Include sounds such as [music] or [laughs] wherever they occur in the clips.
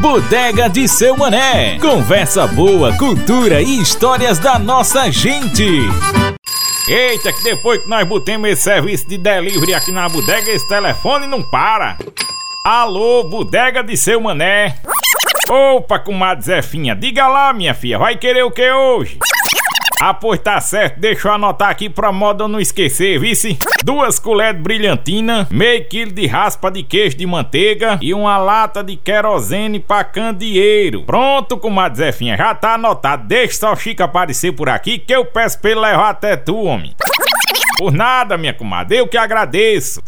Bodega de seu Mané. Conversa boa, cultura e histórias da nossa gente. Eita, que depois que nós botemos esse serviço de delivery aqui na bodega, esse telefone não para. Alô, bodega de seu mané. Opa, comadre Zefinha, diga lá, minha filha, vai querer o que hoje? Ah, pois tá certo, deixa eu anotar aqui pra moda não esquecer, vice? Duas colheres de brilhantina, meio quilo de raspa de queijo de manteiga e uma lata de querosene pra candeeiro. Pronto, comadre Zefinha, já tá anotado. Deixa só o Chico aparecer por aqui que eu peço pra ele levar até tu, homem. Por nada, minha comadre, eu que agradeço.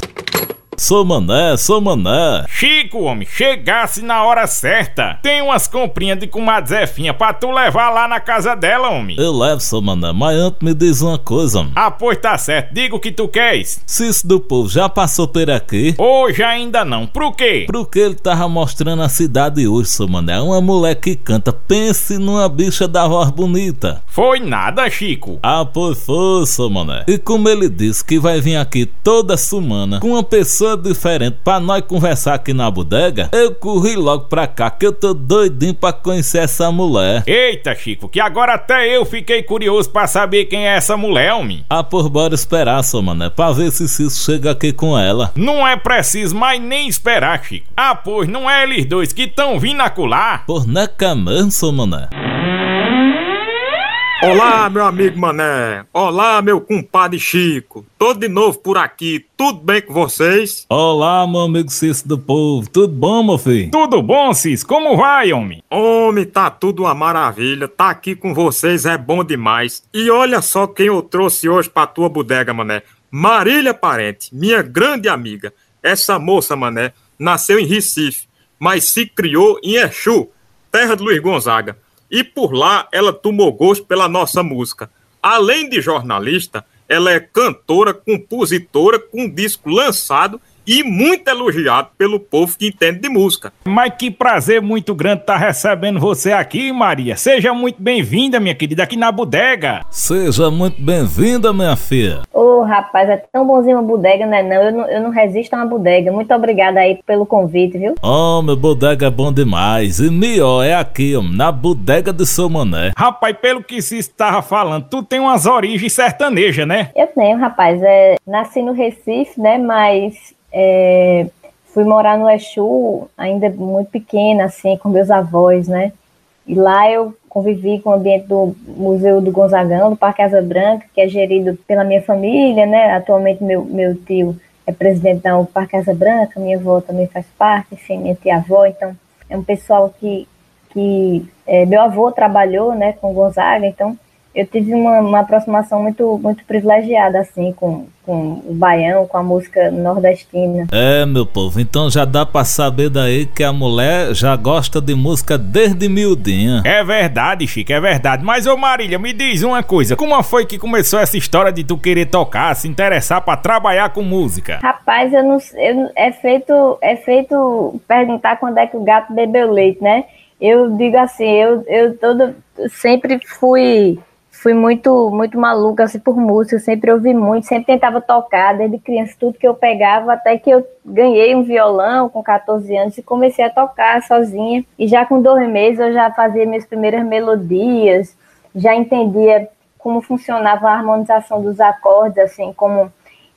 Sou mané, sou mané. Chico, homem, chegasse na hora certa. Tem umas comprinhas de comadre Zefinha pra tu levar lá na casa dela, homem. Eu levo, sou mané, mas antes me diz uma coisa, homem. Ah, pois tá certo, diga o que tu queres. Cício do povo já passou por aqui? Hoje ainda não, por quê? Porque ele tava mostrando a cidade hoje, sou mané. Uma mulher que canta, pense numa bicha da voz bonita. Foi nada, Chico. Ah, pois foi, sou mané. E como ele disse que vai vir aqui toda semana com uma pessoa diferente pra nós conversar aqui na bodega, eu corri logo pra cá que eu tô doidinho pra conhecer essa mulher. Eita, Chico, que agora até eu fiquei curioso pra saber quem é essa mulher, homem. Ah, por bora esperar, só mané, pra ver se Cício chega aqui com ela. Não é preciso mais nem esperar, Chico. Ah, pois não é eles dois que tão vindo acular? Por neca mesmo, sou mané. Olá, meu amigo Mané. Olá, meu compadre Chico. Tô de novo por aqui. Tudo bem com vocês? Olá, meu amigo Cício do Povo. Tudo bom, meu filho? Tudo bom, Cis? Como vai, homem? Homem, tá tudo uma maravilha. Tá aqui com vocês é bom demais. E olha só quem eu trouxe hoje pra tua bodega, Mané. Marília Parente, minha grande amiga. Essa moça, Mané, nasceu em Recife, mas se criou em Exu, terra de Luiz Gonzaga e por lá ela tomou gosto pela nossa música. Além de jornalista, ela é cantora, compositora, com disco lançado e muito elogiado pelo povo que entende de música. Mas que prazer muito grande estar tá recebendo você aqui, Maria. Seja muito bem-vinda, minha querida, aqui na bodega. Seja muito bem-vinda, minha filha. Ô, oh, rapaz, é tão bonzinho uma bodega, né? Não, eu não, eu não resisto a uma bodega. Muito obrigada aí pelo convite, viu? Oh, meu bodega é bom demais. E melhor, é aqui, ó, na bodega do seu mané. Rapaz, pelo que se estava falando, tu tem umas origens sertanejas, né? Eu tenho, rapaz. É, nasci no Recife, né? Mas é, fui morar no Exu ainda muito pequena, assim, com meus avós, né? E lá eu convivi com o ambiente do Museu do Gonzagão, do Parque Asa Branca, que é gerido pela minha família, né? Atualmente meu, meu tio é presidente da Parque Asa Branca, minha avó também faz parte, enfim, minha tia-avó, então é um pessoal que, que é, meu avô trabalhou, né, com Gonzaga, então eu tive uma, uma, aproximação muito, muito privilegiada, assim, com, com o baião, com a música nordestina. É, meu povo, então já dá pra saber daí que a mulher já gosta de música desde miudinha. É verdade, Chico, é verdade. Mas, ô Marília, me diz uma coisa, como foi que começou essa história de tu querer tocar, se interessar para trabalhar com música? Rapaz, eu não eu, é feito é feito perguntar quando é que o gato bebeu leite, né? Eu digo assim, eu, eu todo, sempre fui fui muito muito maluca assim, por música, sempre ouvi muito, sempre tentava tocar, desde criança, tudo que eu pegava, até que eu ganhei um violão com 14 anos e comecei a tocar sozinha. E já com dois meses eu já fazia minhas primeiras melodias, já entendia como funcionava a harmonização dos acordes, assim, como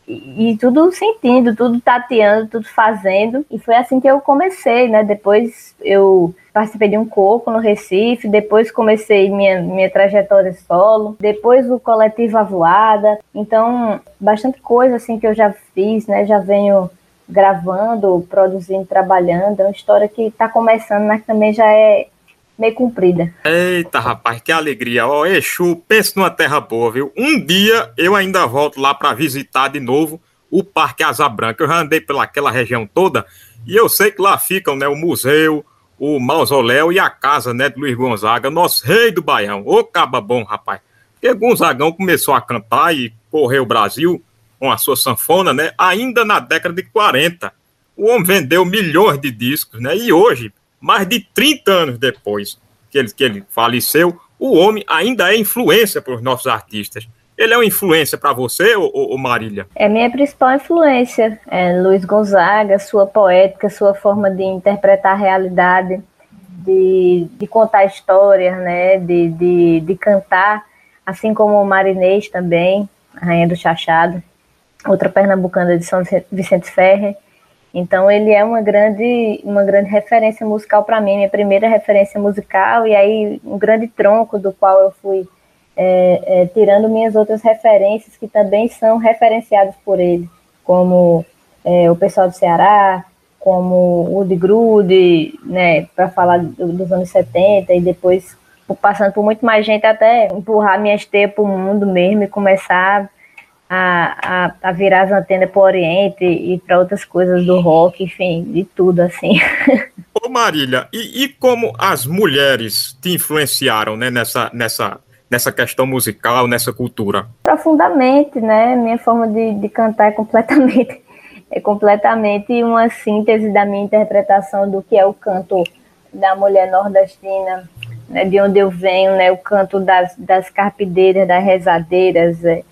e, tudo sentindo, tudo tateando, tudo fazendo. E foi assim que eu comecei, né? Depois eu participei de um coco no Recife, depois comecei minha, minha trajetória solo, depois o coletivo Avoada. Então, bastante coisa assim que eu já fiz, né? Já venho gravando, produzindo, trabalhando. É uma história que está começando, mas também já é meio comprida. Eita, rapaz, que alegria. Ó, Exu, pense numa terra boa, viu? Um dia eu ainda volto lá para visitar de novo o Parque Asa Branca. Eu já andei pelaquela região toda e eu sei que lá ficam, né, o museu, o mausoléu e a casa, né, de Luiz Gonzaga, nosso rei do Baião. Ô, caba bom, rapaz. Porque Gonzagão começou a cantar e correu o Brasil com a sua sanfona, né, ainda na década de 40. O homem vendeu milhões de discos, né, e hoje mais de 30 anos depois que ele, que ele faleceu, o homem ainda é influência para os nossos artistas. ele é uma influência para você, ô, ô, Marília? É minha principal influência. É Luiz Gonzaga, sua poética, sua forma de interpretar a realidade, de, de contar histórias, né? De, de, de cantar, assim como o Marinês também, a Rainha do Chachado, outra pernambucana de São Vicente Ferre. Então ele é uma grande, uma grande referência musical para mim, minha primeira referência musical, e aí um grande tronco do qual eu fui é, é, tirando minhas outras referências que também são referenciadas por ele, como é, o pessoal do Ceará, como o de Grude, né, para falar do, dos anos 70 e depois passando por muito mais gente até empurrar minhas teias para o mundo mesmo e começar a, a, a virar as antenas para o Oriente e para outras coisas do rock, enfim, de tudo assim. [laughs] Ô Marília, e, e como as mulheres te influenciaram né, nessa, nessa, nessa questão musical, nessa cultura? Profundamente, né? Minha forma de, de cantar é completamente, é completamente uma síntese da minha interpretação do que é o canto da mulher nordestina, né, de onde eu venho, né, o canto das, das carpideiras, das rezadeiras, é,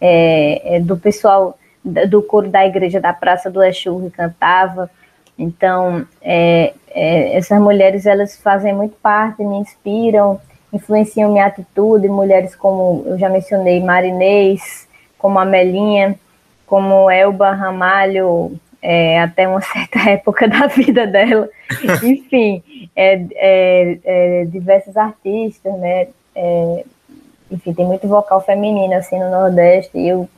é, é, do pessoal do coro da igreja da Praça do Exu que cantava. Então, é, é, essas mulheres elas fazem muito parte, me inspiram, influenciam minha atitude. Mulheres como eu já mencionei, Marinês, como Amelinha, como Elba Ramalho, é, até uma [laughs] certa época da vida dela. Enfim, é, é, diversos artistas, né? Enfim, tem muito vocal feminino assim no Nordeste e eu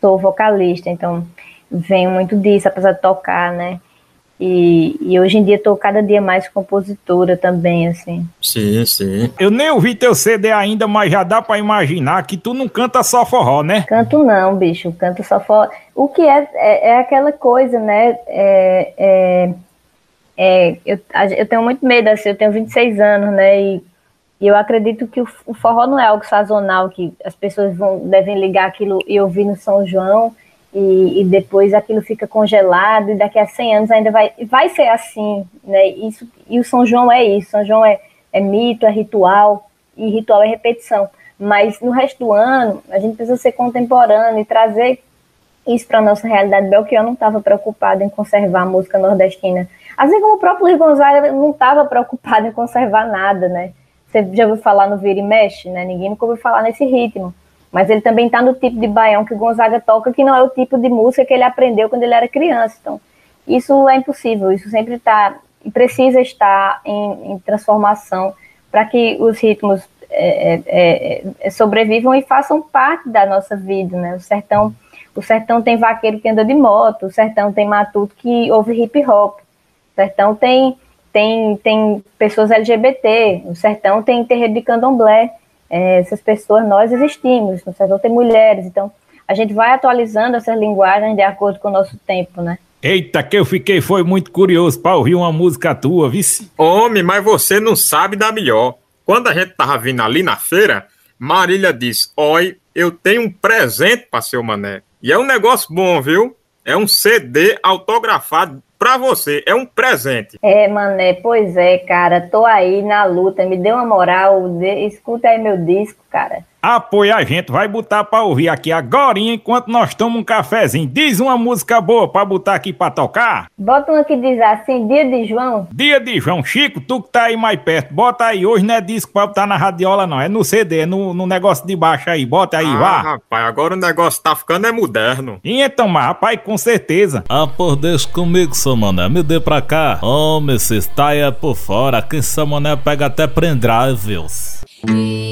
sou vocalista, então venho muito disso, apesar de tocar, né? E, e, hoje em dia estou cada dia mais compositora também, assim. Sim, sim. Eu nem ouvi teu CD ainda, mas já dá para imaginar que tu não canta só forró, né? Canto não, bicho, canto só forró. O que é, é, é aquela coisa, né? É, é, é, eu, eu tenho muito medo, assim, eu tenho 26 anos, né? E e eu acredito que o, forró não é algo sazonal, que as pessoas vão, devem ligar aquilo e ouvir no São João, e, e, depois aquilo fica congelado, e daqui a 100 anos ainda vai, vai ser assim, né? Isso, e o São João é isso, São João é, é mito, é ritual, e ritual é repetição. Mas no resto do ano, a gente precisa ser contemporâneo e trazer isso para a nossa realidade. Belchior não estava preocupado em conservar a música nordestina. Assim como o próprio Luiz Gonzaga não estava preocupado em conservar nada, né? Você já ouviu falar no vira e mexe, né? Ninguém nunca ouviu falar nesse ritmo. Mas ele também está no tipo de baião que o Gonzaga toca, que não é o tipo de música que ele aprendeu quando ele era criança. Então, isso é impossível, isso sempre está e precisa estar em, em transformação para que os ritmos é, é, é, é, sobrevivam e façam parte da nossa vida, né? O sertão, o sertão tem vaqueiro que anda de moto, o sertão tem matuto que ouve hip hop, o sertão tem tem, tem pessoas LGBT, no sertão tem terreiro de candomblé, é, essas pessoas, nós existimos, no sertão tem mulheres, então a gente vai atualizando essas linguagens de acordo com o nosso tempo, né? Eita, que eu fiquei foi muito curioso para ouvir uma música tua, vice. Homem, mas você não sabe da melhor. Quando a gente tava vindo ali na feira, Marília disse: Oi, eu tenho um presente para seu mané. E é um negócio bom, viu? É um CD autografado pra você. É um presente. É, mané, pois é, cara. Tô aí na luta. Me dê uma moral. De... Escuta aí meu disco, cara apoia a gente, vai botar pra ouvir aqui agora enquanto nós tomamos um cafezinho. Diz uma música boa pra botar aqui pra tocar. Bota uma que diz assim, Dia de João. Dia de João. Chico, tu que tá aí mais perto, bota aí. Hoje não é disco pra botar na radiola não, é no CD, é no, no negócio de baixo aí. Bota aí, ah, vá. rapaz, agora o negócio tá ficando é moderno. E então, mas, rapaz, com certeza. Ah, por deixa comigo, seu mané, me dê pra cá. Homem, se está aí é por fora, quem seu mané pega até pendrives. Obrigado, We.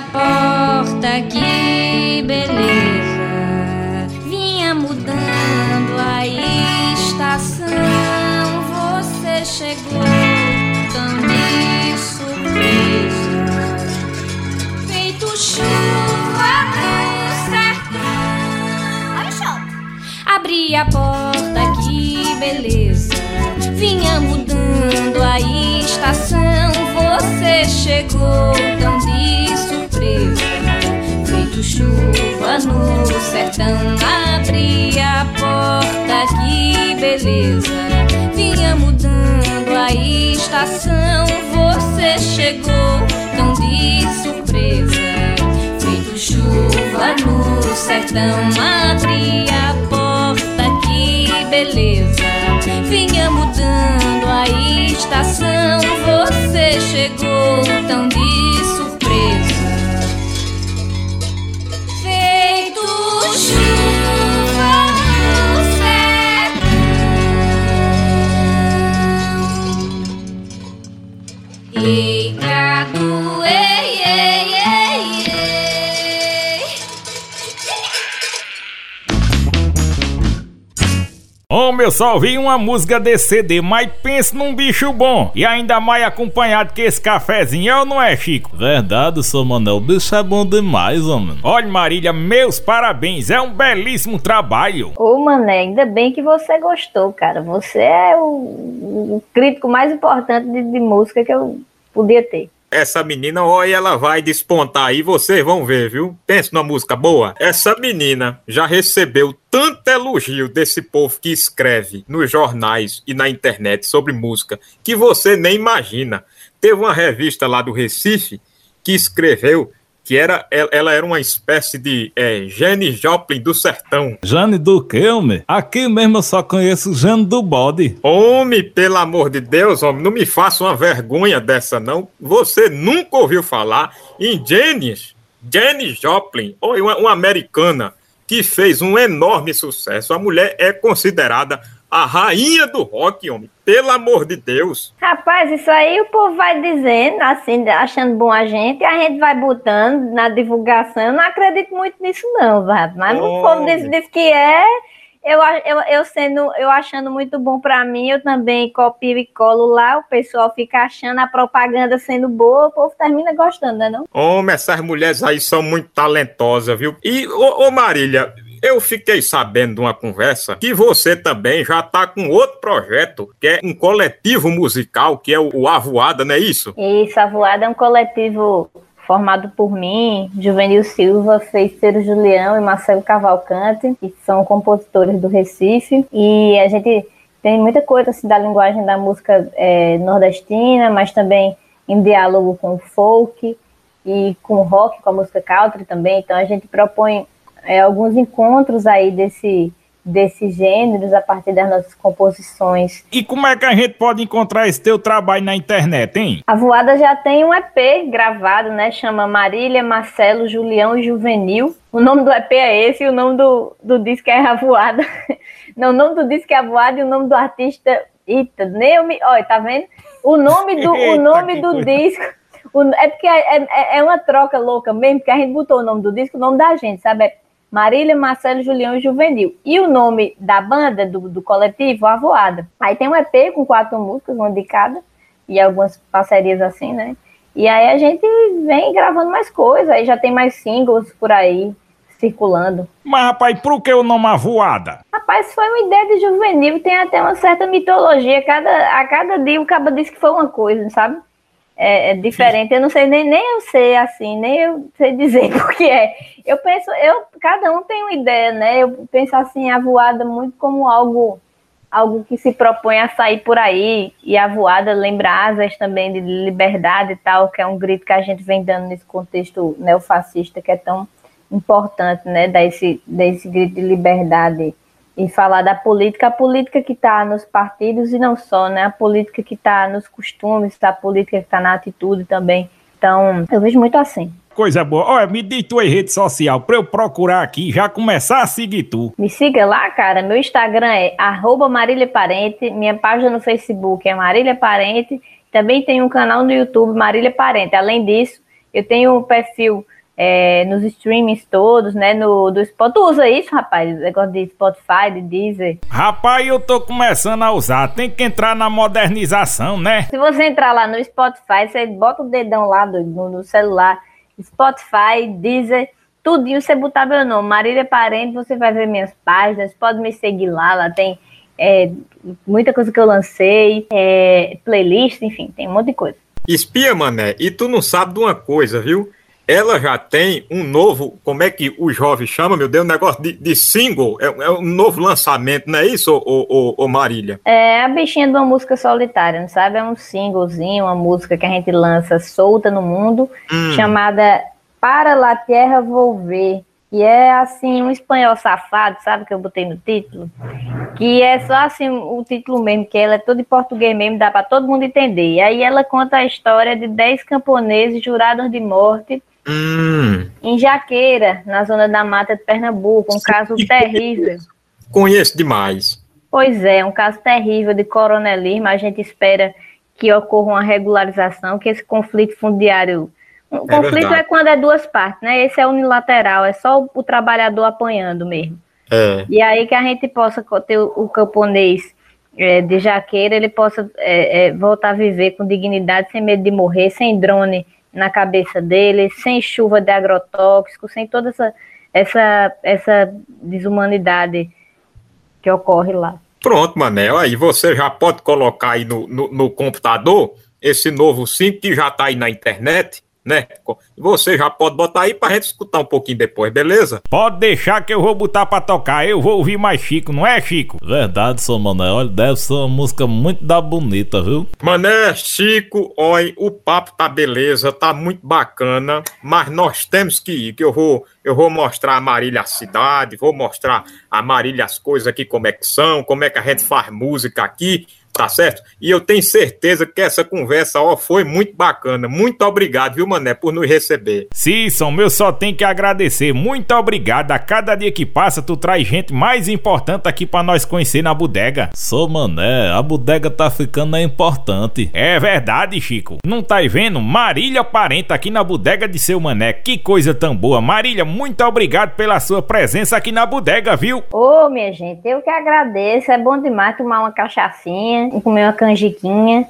a porta, que beleza. Vinha mudando a estação, você chegou tão de surpresa. Feito chuva no sertão. Olha o. Abri a porta, que beleza. Vinha mudando a estação, você chegou tão chuva no sertão, abri a porta, que beleza. Vinha mudando a estação, você chegou tão de surpresa. Feito chuva no sertão, abri a porta, que beleza. Vinha mudando a estação, você chegou tão de eu só ouvi uma música desse CD, mas pensa num bicho bom. E ainda mais acompanhado que esse cafezinho, é ou não é, Chico? Verdade, seu Manel, o bicho é bom demais, homem. Olha, Marília, meus parabéns, é um belíssimo trabalho. Ô, Mané, ainda bem que você gostou, cara. Você é o, o crítico mais importante de, de música que eu podia ter. Essa menina, olha, ela vai despontar aí, vocês vão ver, viu? Pensa numa música boa. Essa menina já recebeu tanto elogio desse povo que escreve nos jornais e na internet sobre música que você nem imagina. Teve uma revista lá do Recife que escreveu que era, ela era uma espécie de é, Jenny Joplin do sertão. Jane do que, homem? Aqui mesmo eu só conheço Jane do bode. Homem, pelo amor de Deus, homem, não me faça uma vergonha dessa, não. Você nunca ouviu falar em Jenny, Jenny Joplin, ou uma, uma americana que fez um enorme sucesso. A mulher é considerada a rainha do rock, homem. Pelo amor de Deus. Rapaz, isso aí o povo vai dizendo, assim, achando bom a gente, e a gente vai botando na divulgação. Eu não acredito muito nisso, não. Mas oh, o povo diz, diz que é. Eu, eu, eu, sendo, eu achando muito bom para mim, eu também copio e colo lá, o pessoal fica achando a propaganda sendo boa, o povo termina gostando, né não? Homem, essas mulheres aí são muito talentosas, viu? E, ô, ô Marília, eu fiquei sabendo de uma conversa que você também já está com outro projeto, que é um coletivo musical, que é o Avoada, não é isso? Isso, Avoada é um coletivo formado por mim, Juvenil Silva, Feiticeiro Julião e Marcelo Cavalcante, que são compositores do Recife. E a gente tem muita coisa assim, da linguagem da música é, nordestina, mas também em diálogo com o folk e com o rock, com a música country também. Então a gente propõe é, alguns encontros aí desse, desses gêneros a partir das nossas composições. E como é que a gente pode encontrar esse teu trabalho na internet, hein? A Voada já tem um EP gravado, né? Chama Marília, Marcelo, Julião e Juvenil. O nome do EP é esse e o nome do, do disco é A Voada. [laughs] Não, o nome do disco é A Voada e o nome do artista... Eita, nem eu me... Olha, tá vendo? O nome do, [laughs] o nome do disco... O, é porque é, é, é, uma troca louca mesmo, porque a gente botou o nome do disco, o nome da gente, sabe? É Marília, Marcelo, Julião e Juvenil. E o nome da banda, do, do coletivo, Avoada. Aí tem um EP com quatro músicas, uma de cada, e algumas parcerias assim, né? E aí a gente vem gravando mais coisas, aí já tem mais singles por aí circulando. Mas, rapaz, por que o nome Avoada? Rapaz, foi uma ideia de juvenil, tem até uma certa mitologia. Cada, a cada dia o cabo disse que foi uma coisa, sabe? É, é, diferente. Eu não sei nem, nem eu sei assim, nem eu sei dizer [laughs] porque é. Eu penso, eu cada um tem uma ideia, né? Eu penso assim a voada muito como algo algo que se propõe a sair por aí e a voada lembra asas também de liberdade e tal, que é um grito que a gente vem dando nesse contexto neofascista que é tão importante, né? Desse desse grito de liberdade e falar da política, a política que está nos partidos e não só, né? A política que está nos costumes, a política que está na atitude também. Então, eu vejo muito assim. Coisa boa. Olha, me dê tua rede social para eu procurar aqui e já começar a seguir tu. Me siga lá, cara. Meu Instagram é arroba Marília Parente. Minha página no Facebook é Marília Parente. Também tem um canal no YouTube, Marília Parente. Além disso, eu tenho um perfil é, nos streamings todos, né? No, do Spotify. Tu usa isso, rapaz? Negócio de Spotify, de Deezer. Rapaz, eu tô começando a usar. Tem que entrar na modernização, né? Se você entrar lá no Spotify, você bota o dedão lá do, no, no celular. Spotify, Deezer, tudinho, você botar meu nome, Marília Parente, você vai ver minhas páginas, pode me seguir lá, lá tem é, muita coisa que eu lancei, é, playlist, enfim, tem um monte de coisa. Espia, mané, e tu não sabe de uma coisa, viu? Ela já tem um novo, como é que o jovem chama, meu Deus, um negócio de, de single, é, é, um novo lançamento, não é isso, ô, ô, ô, Marília? É a bichinha de uma música solitária, não sabe? É um singlezinho, uma música que a gente lança solta no mundo, hum. chamada Para la Tierra Volver. E é assim, um espanhol safado, sabe? Que eu botei no título. Que é só assim, o título mesmo, que ela é todo em português mesmo, dá para todo mundo entender. E aí ela conta a história de 10 camponeses jurados de morte hum. em Jaqueira, na zona da mata de Pernambuco. Um caso terrível. Conheço demais. Pois é, um caso terrível de coronelismo. A gente espera que ocorra uma regularização, que esse conflito fundiário o é conflito verdade. é quando é duas partes, né? Esse é unilateral, é só o, trabalhador apanhando mesmo. É. E aí que a gente possa ter o, o camponês é, de jaqueira, ele possa é, é, voltar a viver com dignidade, sem medo de morrer, sem drone na cabeça dele, sem chuva de agrotóxico, sem toda essa, essa, essa desumanidade que ocorre lá. Pronto, Manel, aí você já pode colocar aí no, no, no computador esse novo sim que já está aí na internet né? Você já pode botar aí pra gente escutar um pouquinho depois, beleza? Pode deixar que eu vou botar pra tocar, eu vou ouvir mais Chico, não é, Chico? Verdade, seu Mané, olha, deve ser uma música muito da bonita, viu? Mané, Chico, olha, o papo tá beleza, tá muito bacana, mas nós temos que ir, que eu vou, eu vou mostrar a Marília a cidade, vou mostrar a Marília as coisas aqui, como é que são, como é que a gente faz música aqui, Tá certo? E eu tenho certeza que essa conversa ó, foi muito bacana. Muito obrigado, viu, Mané, por nos receber. Císon, meu só tem que agradecer. Muito obrigado. A cada dia que passa, tu traz gente mais importante aqui para nós conhecer na bodega. Sou Mané, a bodega tá ficando importante. É verdade, Chico. Não tá vendo? Marília Parenta aqui na bodega de seu Mané. Que coisa tão boa. Marília, muito obrigado pela sua presença aqui na bodega, viu? Ô, oh, minha gente, eu que agradeço. É bom demais tomar uma cachaçinha e comer uma canjiquinha,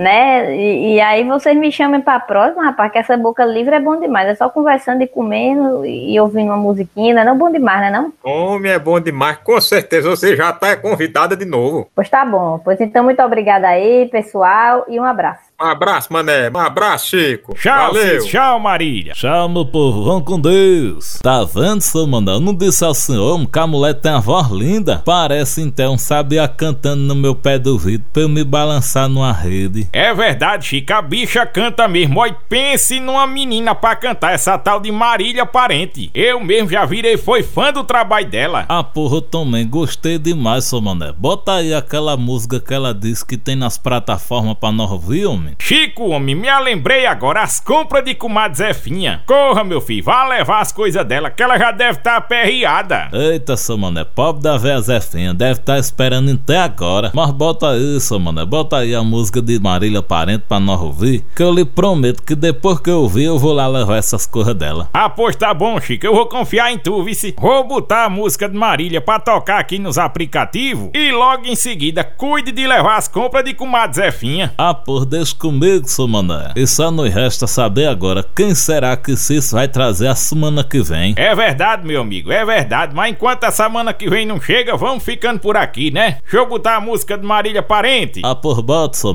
né? E, e, aí vocês me chamem para a próxima, rapaz, que essa boca livre é bom demais. É só conversando e comendo e ouvindo uma musiquinha, não é não bom demais, né não? Homem, é bom demais. Com certeza você já está convidada de novo. Pois tá bom. Pois então, muito obrigada aí, pessoal, e um abraço. Um abraço, mané. Um abraço, Chico. Tchau, Valeu. tchau, Marília. Tchau, meu povo. Vão com Deus. Tá vendo, seu mané? Eu não disse ao senhor que a mulher tem uma voz linda? Parece então, sabia cantando no meu pé do vidro pra eu me balançar numa rede. É verdade, Chico. A bicha canta mesmo. Oi, pense numa menina pra cantar essa tal de Marília Parente. Eu mesmo já virei foi fã do trabalho dela. Ah, porra, eu também gostei demais, seu mané. Bota aí aquela música que ela disse que tem nas plataformas pra nós ouvir, homem homem. Chico, homem, me lembrei agora as compras de comadre Zefinha. Corra, meu filho, vá levar as coisas dela, que ela já deve estar tá aperreada. Eita, seu mané, pobre da véia Zefinha, deve estar tá esperando até agora. Mas bota aí, seu mané, bota aí a música de Marília Parente pra nós ouvir, que eu lhe prometo que depois que eu ouvir, eu vou lá levar essas coisas dela. Ah, pois tá bom, Chico, eu vou confiar em tu, vice. Vou botar a música de Marília pra tocar aqui nos aplicativos e logo em seguida cuide de levar as compras de comadre Zefinha. Ah, por Deus comigo, seu mané. E só nos resta saber agora quem será que Cício vai trazer a semana que vem. É verdade, meu amigo, é verdade. Mas enquanto a semana que vem não chega, vamos ficando por aqui, né? Deixa eu botar a música de Marília Parente. Ah, por bota, seu